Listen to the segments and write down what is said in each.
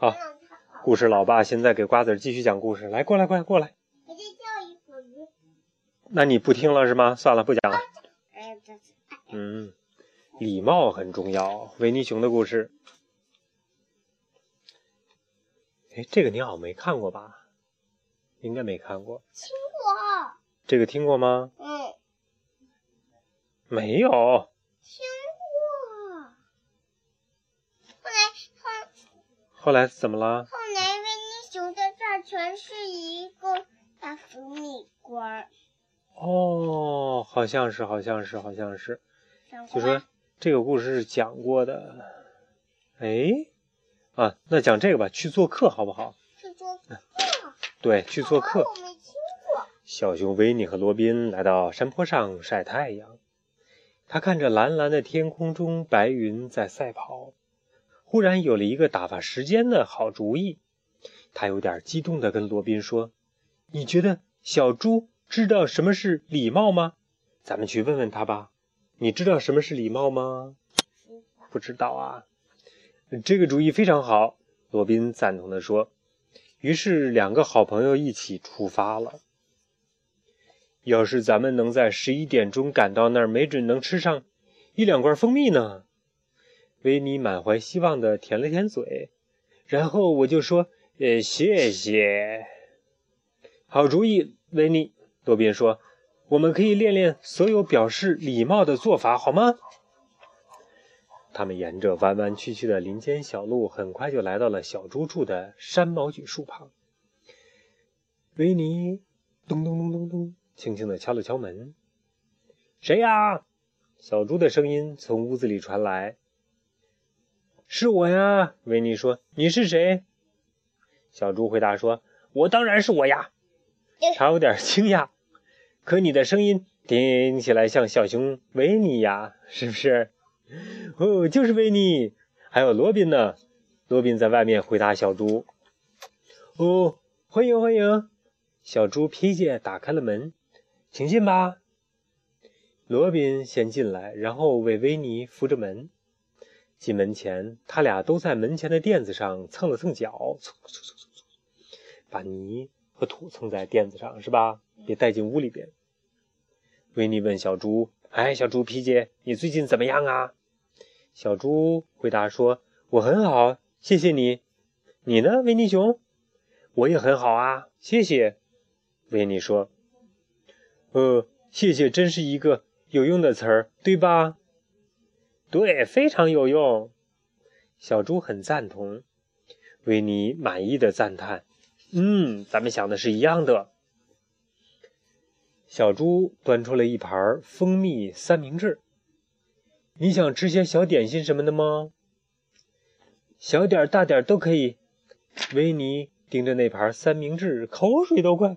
好，故事老爸现在给瓜子继续讲故事。来，过来，过来，过来。我再叫一会儿。那你不听了是吗？算了，不讲了。嗯，礼貌很重要。维尼熊的故事。哎，这个你好像没看过吧？应该没看过。听过。这个听过吗？嗯。没有。听后来怎么了？后来维尼熊的这儿全是一个大蜂蜜罐。哦，好像是，好像是，好像是。就说这个故事是讲过的。哎。啊，那讲这个吧，去做客好不好？去做客。对，去做客。我没听过。小熊维尼和罗宾来到山坡上晒太阳。他看着蓝蓝的天空中白云在赛跑，忽然有了一个打发时间的好主意。他有点激动地跟罗宾说：“你觉得小猪知道什么是礼貌吗？咱们去问问他吧。你知道什么是礼貌吗？不知道啊。”这个主意非常好，罗宾赞同地说。于是，两个好朋友一起出发了。要是咱们能在十一点钟赶到那儿，没准能吃上一两罐蜂蜜呢。维尼满怀希望地舔了舔嘴，然后我就说：“呃，谢谢，好主意，维尼。”罗宾说：“我们可以练练所有表示礼貌的做法，好吗？”他们沿着弯弯曲曲的林间小路，很快就来到了小猪住的山毛榉树旁。维尼咚咚咚咚咚，轻轻地敲了敲门。“谁呀？”小猪的声音从屋子里传来。“是我呀。”维尼说。“你是谁？”小猪回答说：“我当然是我呀。”他有点惊讶，可你的声音听起来像小熊维尼呀，是不是？哦，就是维尼，还有罗宾呢。罗宾在外面回答小猪：“哦，欢迎欢迎。”小猪皮杰打开了门，请进吧。罗宾先进来，然后为维尼扶着门。进门前，他俩都在门前的垫子上蹭了蹭脚，蹭蹭蹭蹭蹭，把泥和土蹭在垫子上，是吧？别带进屋里边。维尼问小猪：“哎，小猪皮姐，你最近怎么样啊？”小猪回答说：“我很好，谢谢你。你呢，维尼熊？我也很好啊，谢谢。”维尼说：“呃，谢谢，真是一个有用的词儿，对吧？”“对，非常有用。”小猪很赞同。维尼满意的赞叹：“嗯，咱们想的是一样的。”小猪端出了一盘蜂蜜三明治。你想吃些小点心什么的吗？小点大点都可以。维尼盯着那盘三明治，口水都快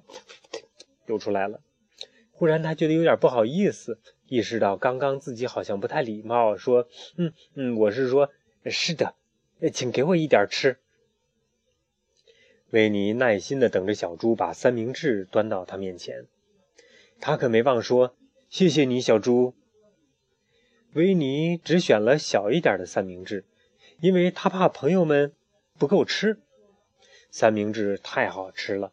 流出来了。忽然，他觉得有点不好意思，意识到刚刚自己好像不太礼貌，说：“嗯嗯，我是说，是的，请给我一点吃。”维尼耐心的等着小猪把三明治端到他面前，他可没忘说：“谢谢你，小猪。”维尼只选了小一点的三明治，因为他怕朋友们不够吃。三明治太好吃了，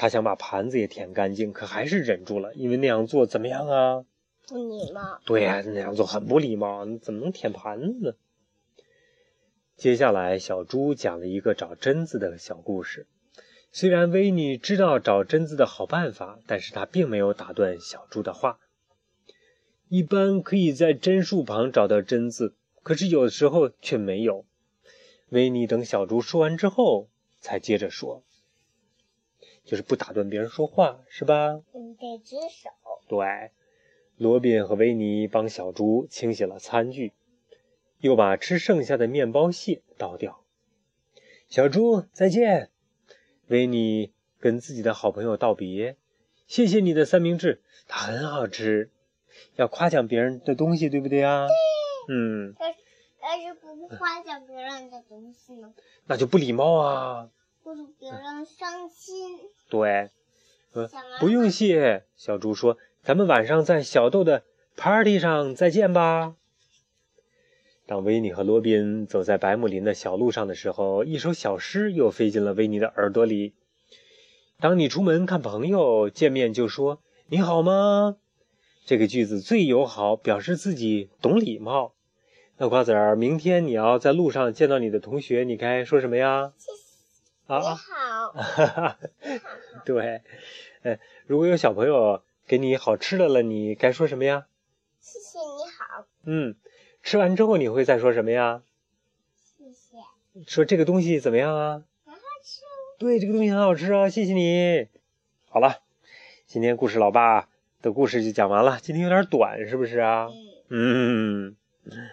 他想把盘子也舔干净，可还是忍住了，因为那样做怎么样啊？不礼貌。对呀，那样做很不礼貌，你怎么能舔盘子呢？接下来，小猪讲了一个找榛子的小故事。虽然维尼知道找榛子的好办法，但是他并没有打断小猪的话。一般可以在榛树旁找到榛子，可是有的时候却没有。维尼等小猪说完之后，才接着说：“就是不打断别人说话，是吧？”嗯得举手。对，罗宾和维尼帮小猪清洗了餐具，又把吃剩下的面包屑倒掉。小猪再见，维尼跟自己的好朋友道别：“谢谢你的三明治，它很好吃。”要夸奖别人的东西，对不对啊？对。嗯。但是不夸奖别人的东西呢？那就不礼貌啊。别人伤心。对。不用谢，小猪说：“咱们晚上在小豆的 party 上再见吧。”当维尼和罗宾走在白木林的小路上的时候，一首小诗又飞进了维尼的耳朵里。当你出门看朋友，见面就说“你好吗”，这个句子最友好，表示自己懂礼貌。那瓜子儿，明天你要在路上见到你的同学，你该说什么呀？谢谢。你啊，好，对，呃，如果有小朋友给你好吃的了，你该说什么呀？谢谢你好，嗯，吃完之后你会再说什么呀？谢谢。说这个东西怎么样啊？很好吃。对，这个东西很好吃啊，谢谢你。好了，今天故事老爸的故事就讲完了，今天有点短，是不是啊？嗯。嗯。